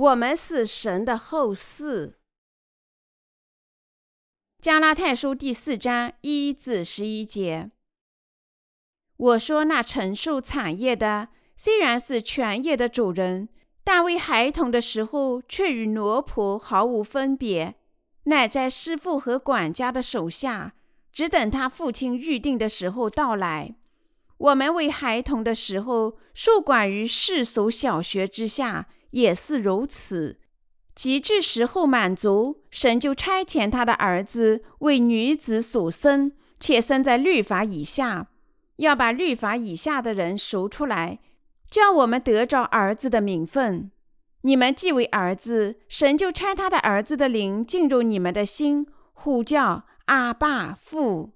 我们是神的后嗣。加拉太书第四章一至十一节。我说，那承受产业的，虽然是全业的主人，但为孩童的时候，却与奴仆毫无分别，乃在师傅和管家的手下，只等他父亲预定的时候到来。我们为孩童的时候，受管于世俗小学之下，也是如此。及至时候满足，神就差遣他的儿子为女子所生，且生在律法以下，要把律法以下的人赎出来，叫我们得着儿子的名分。你们既为儿子，神就差他的儿子的灵进入你们的心，呼叫阿爸父。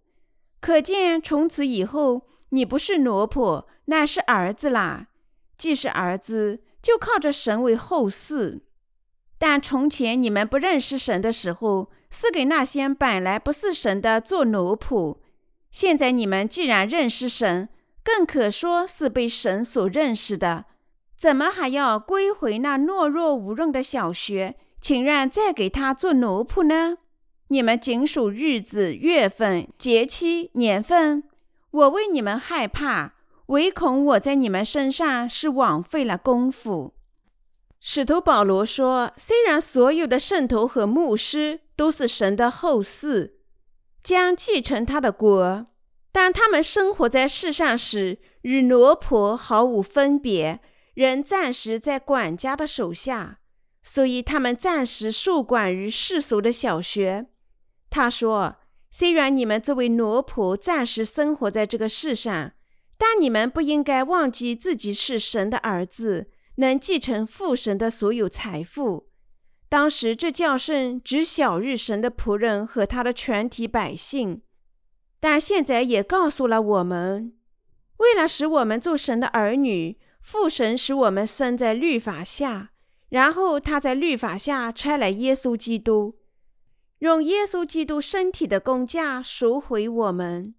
可见从此以后。你不是奴仆，乃是儿子啦。既是儿子，就靠着神为后嗣。但从前你们不认识神的时候，是给那些本来不是神的做奴仆。现在你们既然认识神，更可说是被神所认识的，怎么还要归回那懦弱无用的小学，情愿再给他做奴仆呢？你们仅属日子、月份、节期、年份。我为你们害怕，唯恐我在你们身上是枉费了功夫。使徒保罗说：“虽然所有的圣徒和牧师都是神的后嗣，将继承他的国，但他们生活在世上时与奴仆毫无分别，仍暂时在管家的手下，所以他们暂时受管于世俗的小学。”他说。虽然你们作为奴仆暂时生活在这个世上，但你们不应该忘记自己是神的儿子，能继承父神的所有财富。当时这教训指小日神的仆人和他的全体百姓，但现在也告诉了我们：为了使我们做神的儿女，父神使我们生在律法下，然后他在律法下差来耶稣基督。用耶稣基督身体的工价赎回我们，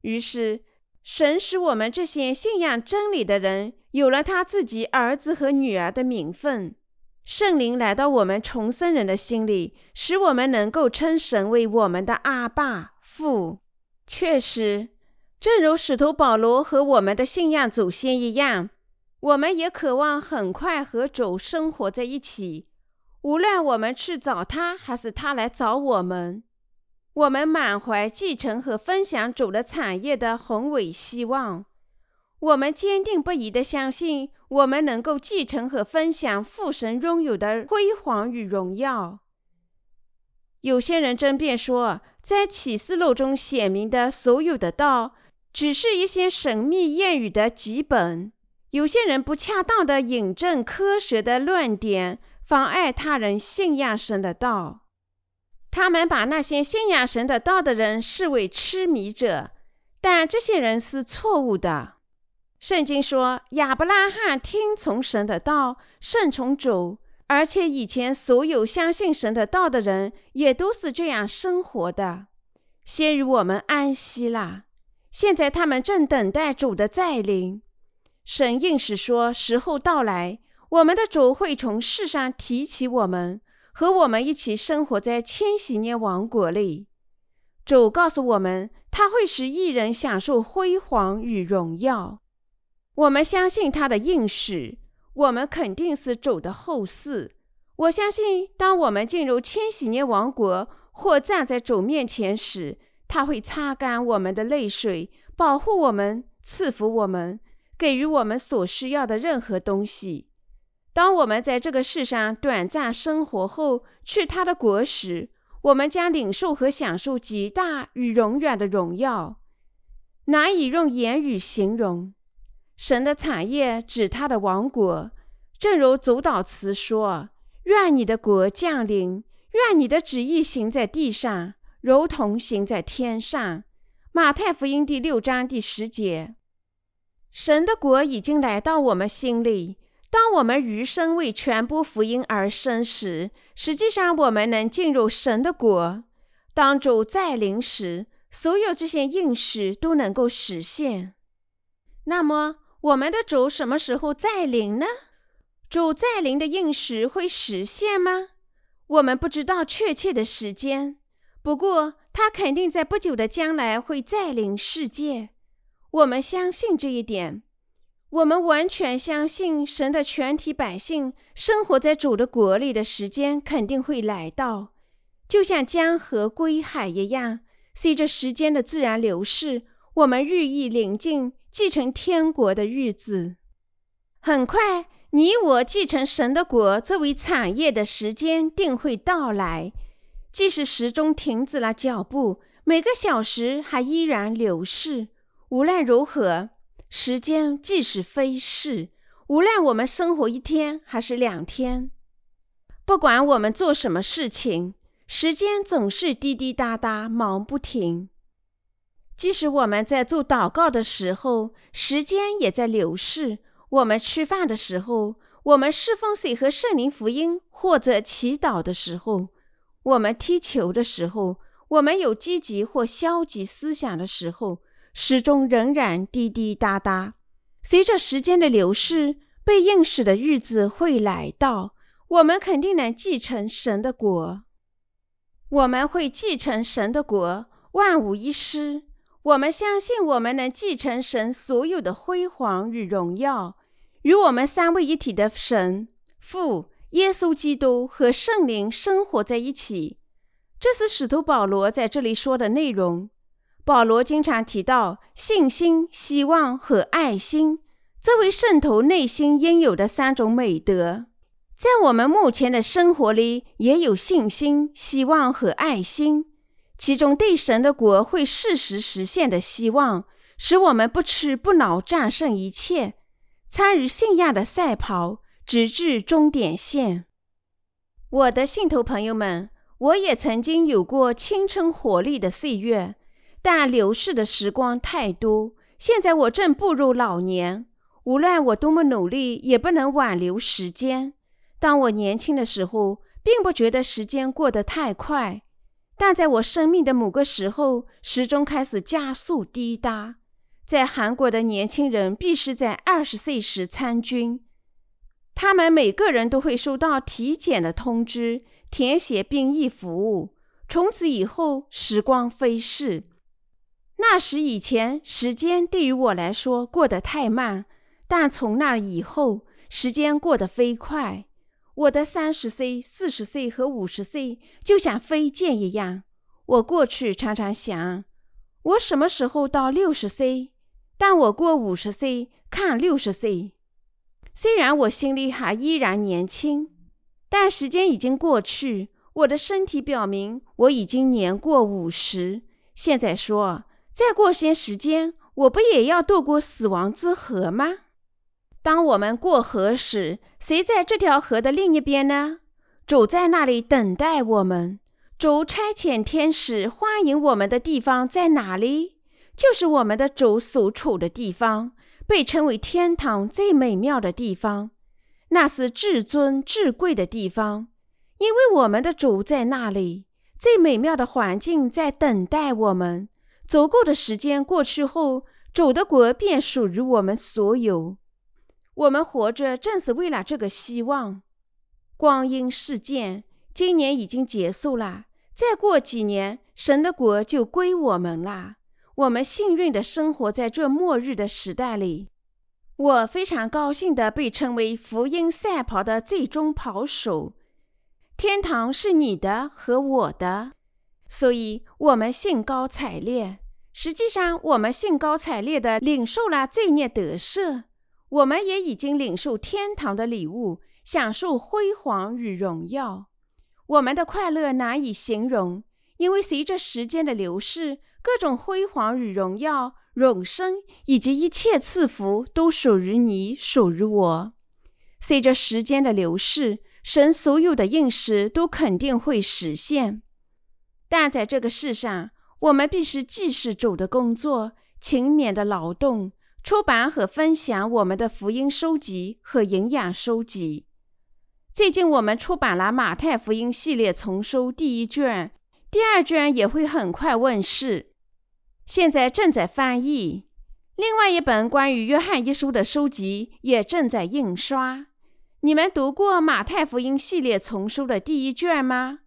于是神使我们这些信仰真理的人有了他自己儿子和女儿的名分。圣灵来到我们重生人的心里，使我们能够称神为我们的阿爸父。确实，正如使徒保罗和我们的信仰祖先一样，我们也渴望很快和主生活在一起。无论我们去找他，还是他来找我们，我们满怀继承和分享主的产业的宏伟希望。我们坚定不移地相信，我们能够继承和分享父神拥有的辉煌与荣耀。有些人争辩说，在启示录中写明的所有的道，只是一些神秘谚语的基本。有些人不恰当地引证科学的论点。妨碍他人信仰神的道，他们把那些信仰神的道的人视为痴迷者，但这些人是错误的。圣经说，亚伯拉罕听从神的道，顺从主，而且以前所有相信神的道的人也都是这样生活的。先于我们安息了，现在他们正等待主的再临。神应许说，时候到来。我们的主会从世上提起我们，和我们一起生活在千禧年王国里。主告诉我们，他会使一人享受辉煌与荣耀。我们相信他的应许，我们肯定是主的后嗣。我相信，当我们进入千禧年王国或站在主面前时，他会擦干我们的泪水，保护我们，赐福我们，给予我们所需要的任何东西。当我们在这个世上短暂生活后，去他的国时，我们将领受和享受极大与永远的荣耀，难以用言语形容。神的产业指他的王国，正如主导词说：“愿你的国降临，愿你的旨意行在地上，如同行在天上。”马太福音第六章第十节。神的国已经来到我们心里。当我们余生为传播福音而生时，实际上我们能进入神的国。当主再临时，所有这些应许都能够实现。那么，我们的主什么时候再临呢？主再临的应许会实现吗？我们不知道确切的时间，不过他肯定在不久的将来会再临世界。我们相信这一点。我们完全相信神的全体百姓生活在主的国里的时间肯定会来到，就像江河归海一样。随着时间的自然流逝，我们日益临近继承天国的日子。很快，你我继承神的国作为产业的时间定会到来。即使时钟停止了脚步，每个小时还依然流逝。无论如何。时间即是飞逝，无论我们生活一天还是两天，不管我们做什么事情，时间总是滴滴答答，忙不停。即使我们在做祷告的时候，时间也在流逝；我们吃饭的时候，我们侍奉水和圣灵福音，或者祈祷的时候，我们踢球的时候，我们有积极或消极思想的时候。始终仍然滴滴答答。随着时间的流逝，被应许的日子会来到。我们肯定能继承神的国。我们会继承神的国，万无一失。我们相信我们能继承神所有的辉煌与荣耀，与我们三位一体的神父、耶稣基督和圣灵生活在一起。这是使徒保罗在这里说的内容。保罗经常提到信心、希望和爱心，这位圣徒内心应有的三种美德，在我们目前的生活里也有信心、希望和爱心。其中对神的国会适时实现的希望，使我们不屈不挠，战胜一切，参与信仰的赛跑，直至终点线。我的信徒朋友们，我也曾经有过青春活力的岁月。但流逝的时光太多，现在我正步入老年。无论我多么努力，也不能挽留时间。当我年轻的时候，并不觉得时间过得太快，但在我生命的某个时候，时钟开始加速滴答。在韩国的年轻人必须在二十岁时参军，他们每个人都会收到体检的通知，填写兵役服务。从此以后，时光飞逝。那时以前，时间对于我来说过得太慢；但从那以后，时间过得飞快。我的三十岁、四十岁和五十岁就像飞剑一样。我过去常常想，我什么时候到六十岁？但我过五十岁，看六十岁。虽然我心里还依然年轻，但时间已经过去，我的身体表明我已经年过五十。现在说。再过些时间，我不也要渡过死亡之河吗？当我们过河时，谁在这条河的另一边呢？主在那里等待我们。主差遣天使欢迎我们的地方在哪里？就是我们的主所处的地方，被称为天堂最美妙的地方。那是至尊至贵的地方，因为我们的主在那里。最美妙的环境在等待我们。足够的时间过去后，主的国便属于我们所有。我们活着正是为了这个希望。光阴似箭，今年已经结束了，再过几年，神的国就归我们了。我们幸运地生活在这末日的时代里。我非常高兴地被称为福音赛跑的最终跑手。天堂是你的和我的。所以，我们兴高采烈。实际上，我们兴高采烈地领受了罪孽得赦，我们也已经领受天堂的礼物，享受辉煌与荣耀。我们的快乐难以形容，因为随着时间的流逝，各种辉煌与荣耀、永生以及一切赐福都属于你，属于我。随着时间的流逝，神所有的应许都肯定会实现。但在这个世上，我们必须既是主的工作，勤勉的劳动，出版和分享我们的福音书籍和营养书籍。最近，我们出版了《马太福音》系列丛书第一卷，第二卷也会很快问世，现在正在翻译。另外一本关于约翰一书的书籍也正在印刷。你们读过《马太福音》系列丛书的第一卷吗？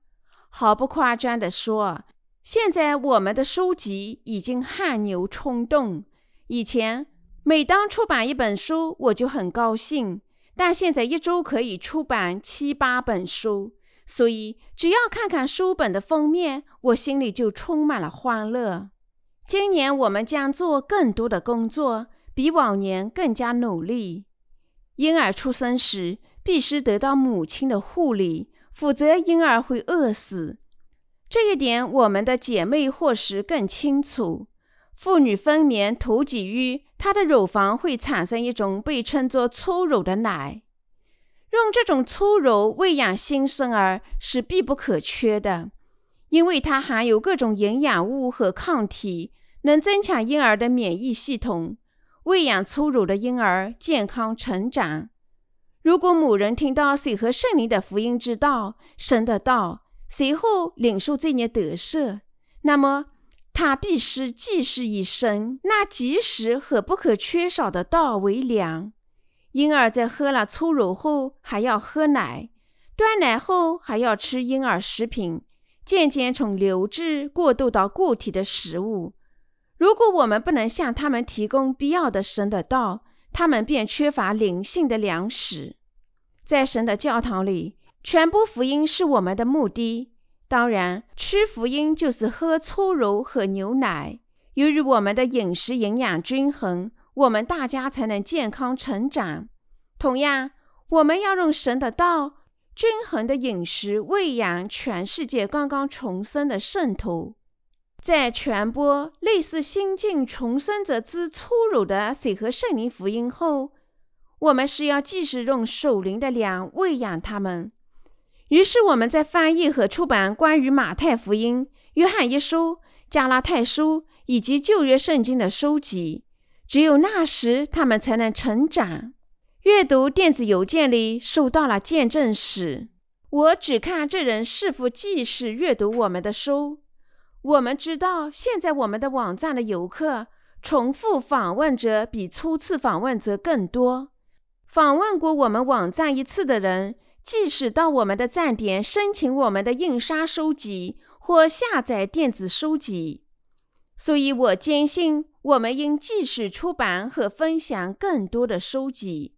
毫不夸张地说，现在我们的书籍已经汗牛充栋。以前每当出版一本书，我就很高兴，但现在一周可以出版七八本书，所以只要看看书本的封面，我心里就充满了欢乐。今年我们将做更多的工作，比往年更加努力。婴儿出生时。必须得到母亲的护理，否则婴儿会饿死。这一点，我们的姐妹或许更清楚。妇女分娩头几日，她的乳房会产生一种被称作粗乳的奶。用这种粗乳喂养新生儿是必不可缺的，因为它含有各种营养物和抗体，能增强婴儿的免疫系统。喂养粗乳的婴儿健康成长。如果某人听到水和圣灵的福音之道、神的道，随后领受这念得赦，那么他必须既是以神那及时和不可缺少的道为粮。婴儿在喝了粗乳后还要喝奶，断奶后还要吃婴儿食品，渐渐从流质过渡到固体的食物。如果我们不能向他们提供必要的神的道，他们便缺乏灵性的粮食。在神的教堂里，传播福音是我们的目的。当然，吃福音就是喝粗乳和牛奶。由于我们的饮食营养均衡，我们大家才能健康成长。同样，我们要用神的道、均衡的饮食喂养全世界刚刚重生的圣徒。在传播类似新晋重生者之粗鲁的水和圣灵福音后。我们是要继续用守灵的粮喂养他们。于是，我们在翻译和出版关于马太福音、约翰一书、加拉太书以及旧约圣经的书籍。只有那时，他们才能成长。阅读电子邮件里收到了见证史。我只看这人是否继续阅读我们的书。我们知道，现在我们的网站的游客重复访问者比初次访问者更多。访问过我们网站一次的人，即使到我们的站点申请我们的印刷书籍或下载电子书籍，所以我坚信我们应继续出版和分享更多的书籍。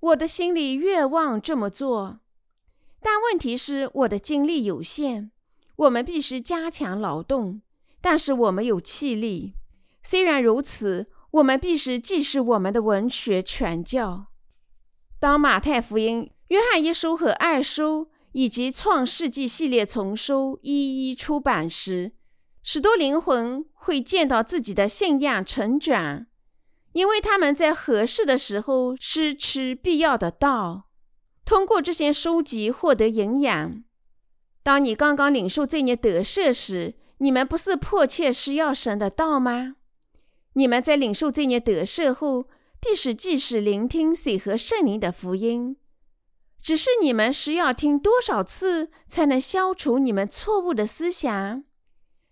我的心里愿望这么做，但问题是我的精力有限。我们必须加强劳动，但是我们有气力。虽然如此，我们必须继续我们的文学传教。当马太福音、约翰一书和二书以及创世纪系列丛书一一出版时，许多灵魂会见到自己的信仰成长，因为他们在合适的时候失吃必要的道，通过这些书籍获得营养。当你刚刚领受这念得赦时，你们不是迫切需要神的道吗？你们在领受这念得赦后。必须继续聆听水和圣灵的福音，只是你们需要听多少次才能消除你们错误的思想？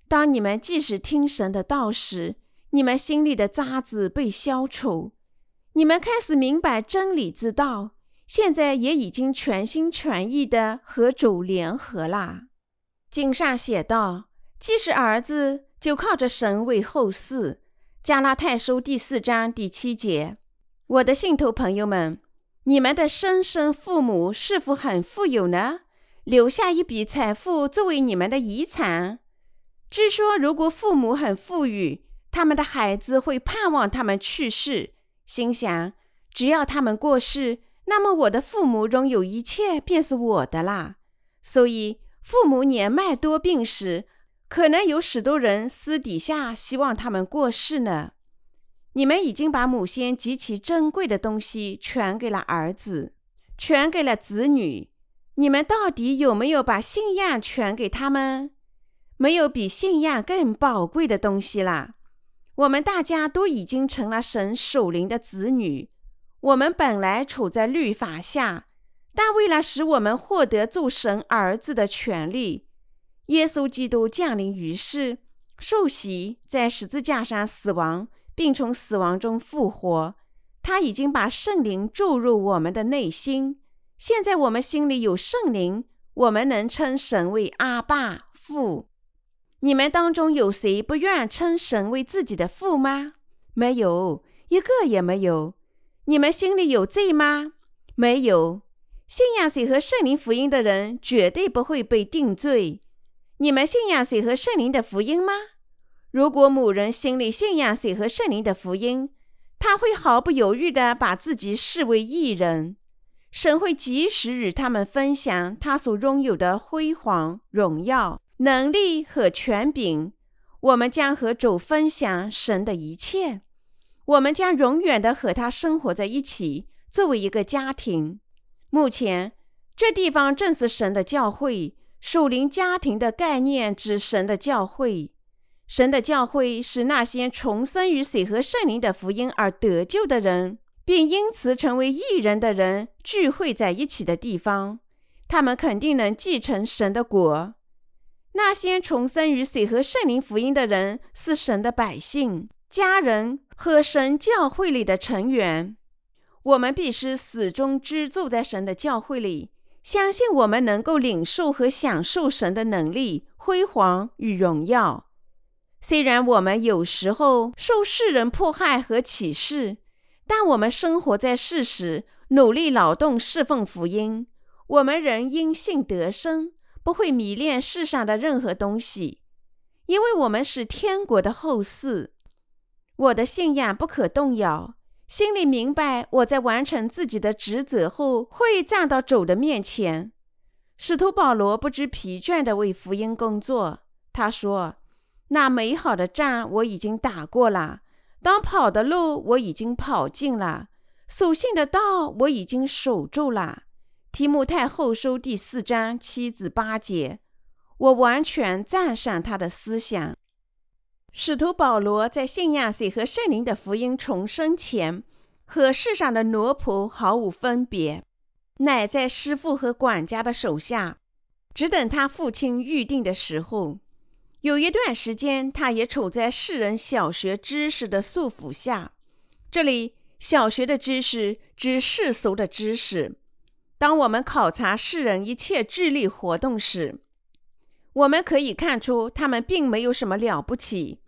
当你们即使听神的道时，你们心里的渣子被消除，你们开始明白真理之道，现在也已经全心全意的和主联合啦。经上写道：“既是儿子，就靠着神为后嗣。”加拉太书第四章第七节，我的信徒朋友们，你们的生身父母是否很富有呢？留下一笔财富作为你们的遗产。据说，如果父母很富裕，他们的孩子会盼望他们去世，心想只要他们过世，那么我的父母拥有一切便是我的啦。所以，父母年迈多病时。可能有许多人私底下希望他们过世呢。你们已经把母先极其珍贵的东西传给了儿子，传给了子女。你们到底有没有把信仰传给他们？没有比信仰更宝贵的东西啦。我们大家都已经成了神属灵的子女。我们本来处在律法下，但为了使我们获得做神儿子的权利。耶稣基督降临于世，受洗，在十字架上死亡，并从死亡中复活。他已经把圣灵注入我们的内心，现在我们心里有圣灵，我们能称神为阿爸父。你们当中有谁不愿称神为自己的父吗？没有，一个也没有。你们心里有罪吗？没有。信仰谁和圣灵福音的人绝对不会被定罪。你们信仰谁和圣灵的福音吗？如果某人心里信仰谁和圣灵的福音，他会毫不犹豫地把自己视为异人。神会及时与他们分享他所拥有的辉煌、荣耀、能力和权柄。我们将和主分享神的一切。我们将永远的和他生活在一起，作为一个家庭。目前，这地方正是神的教会。属灵家庭的概念指神的教会。神的教会是那些重生于水和圣灵的福音而得救的人，并因此成为异人的人聚会在一起的地方。他们肯定能继承神的国。那些重生于水和圣灵福音的人是神的百姓、家人和神教会里的成员。我们必须始终居住在神的教会里，相信我们能够领受和享受神的能力、辉煌与荣耀。虽然我们有时候受世人迫害和歧视，但我们生活在世时，努力劳动侍奉福音。我们仍因信得生，不会迷恋世上的任何东西，因为我们是天国的后嗣。我的信仰不可动摇，心里明白我在完成自己的职责后会站到主的面前。使徒保罗不知疲倦地为福音工作，他说。那美好的仗我已经打过了，当跑的路我已经跑尽了，守信的道我已经守住了。提摩太后书第四章七至八节，我完全赞赏他的思想。使徒保罗在信仰水和圣灵的福音重生前，和世上的奴仆毫无分别，乃在师傅和管家的手下，只等他父亲预定的时候。有一段时间，他也处在世人小学知识的束缚下。这里，小学的知识指世俗的知识。当我们考察世人一切智力活动时，我们可以看出他们并没有什么了不起。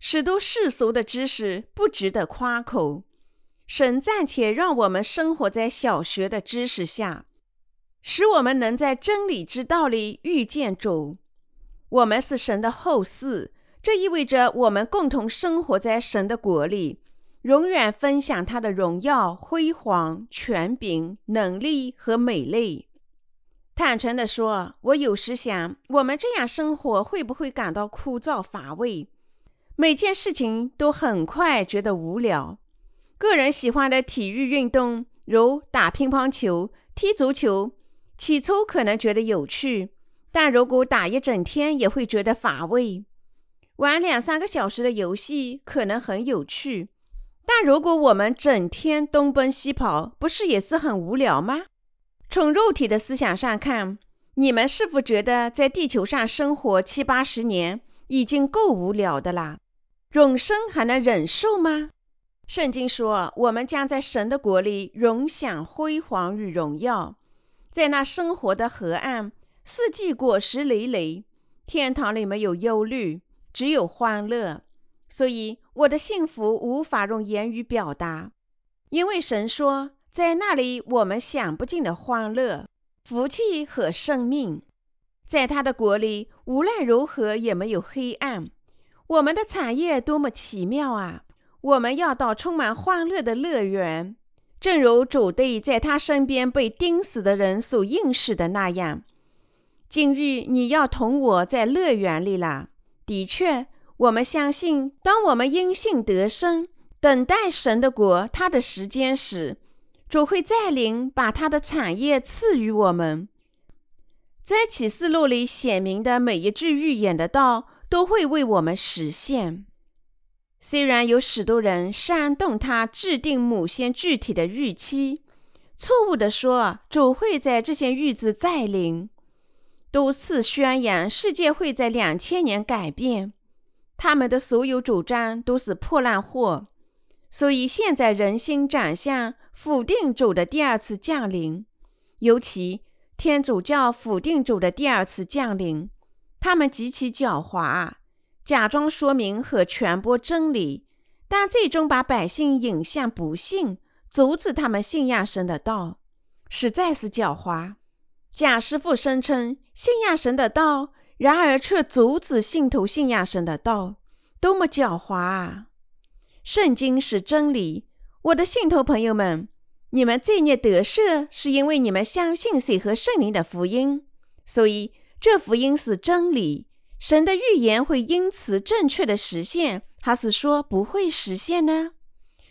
许多世俗的知识不值得夸口。神暂且让我们生活在小学的知识下，使我们能在真理之道里遇见主。我们是神的后嗣，这意味着我们共同生活在神的国里，永远分享他的荣耀、辉煌、权柄、能力和美丽。坦诚地说，我有时想，我们这样生活会不会感到枯燥乏味？每件事情都很快觉得无聊。个人喜欢的体育运动，如打乒乓球、踢足球，起初可能觉得有趣。但如果打一整天也会觉得乏味，玩两三个小时的游戏可能很有趣，但如果我们整天东奔西跑，不是也是很无聊吗？从肉体的思想上看，你们是否觉得在地球上生活七八十年已经够无聊的啦？永生还能忍受吗？圣经说，我们将在神的国里荣享辉煌与荣耀，在那生活的河岸。四季果实累累，天堂里没有忧虑，只有欢乐。所以我的幸福无法用言语表达，因为神说，在那里我们享不尽的欢乐、福气和生命。在他的国里，无论如何也没有黑暗。我们的产业多么奇妙啊！我们要到充满欢乐的乐园，正如主对在他身边被钉死的人所应许的那样。今日你要同我在乐园里了。的确，我们相信，当我们因信得生，等待神的国他的时间时，主会再临，把他的产业赐予我们。在启示录里显明的每一句预言的道，都会为我们实现。虽然有许多人煽动他制定某些具体的日期，错误地说主会在这些日子再临。多次宣扬世界会在两千年改变，他们的所有主张都是破烂货，所以现在人心转向否定主的第二次降临，尤其天主教否定主的第二次降临，他们极其狡猾，假装说明和传播真理，但最终把百姓引向不信，阻止他们信仰神的道，实在是狡猾。贾师傅声称信仰神的道，然而却阻止信徒信仰神的道，多么狡猾啊！圣经是真理，我的信徒朋友们。你们罪孽得赦，是因为你们相信水和圣灵的福音，所以这福音是真理。神的预言会因此正确的实现，还是说不会实现呢？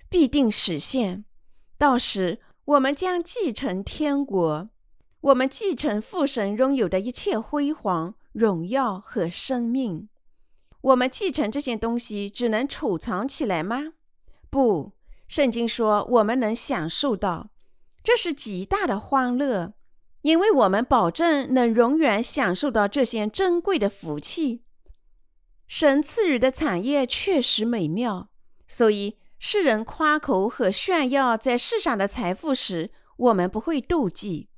必定实现。到时我们将继承天国，我们继承父神拥有的一切辉煌、荣耀和生命。我们继承这些东西，只能储藏起来吗？不。圣经说，我们能享受到，这是极大的欢乐，因为我们保证能永远享受到这些珍贵的福气。神赐予的产业确实美妙，所以世人夸口和炫耀在世上的财富时，我们不会妒忌。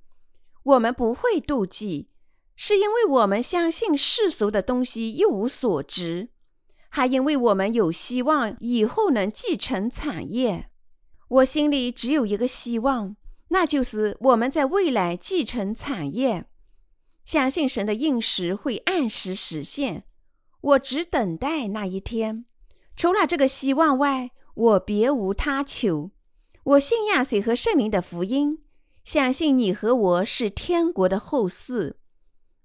我们不会妒忌，是因为我们相信世俗的东西一无所值。还因为我们有希望以后能继承产业，我心里只有一个希望，那就是我们在未来继承产业，相信神的应时会按时实现。我只等待那一天。除了这个希望外，我别无他求。我信亚谁和圣灵的福音，相信你和我是天国的后嗣。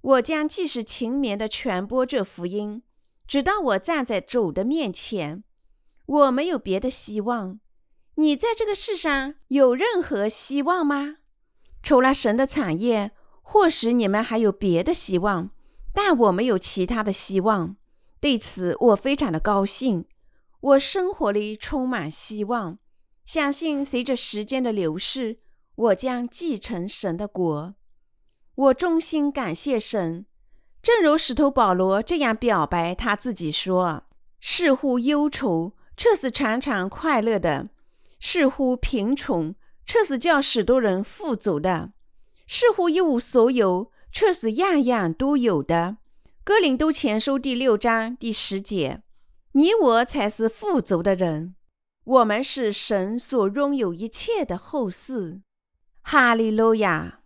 我将继续勤勉地传播这福音。直到我站在主的面前，我没有别的希望。你在这个世上有任何希望吗？除了神的产业，或许你们还有别的希望，但我没有其他的希望。对此，我非常的高兴。我生活里充满希望，相信随着时间的流逝，我将继承神的国。我衷心感谢神。正如使徒保罗这样表白他自己说：“似乎忧愁，却是常常快乐的；似乎贫穷，却是叫许多人富足的；似乎一无所有，却是样样都有的。”哥林多前书第六章第十节：“你我才是富足的人，我们是神所拥有一切的后嗣。”哈利路亚。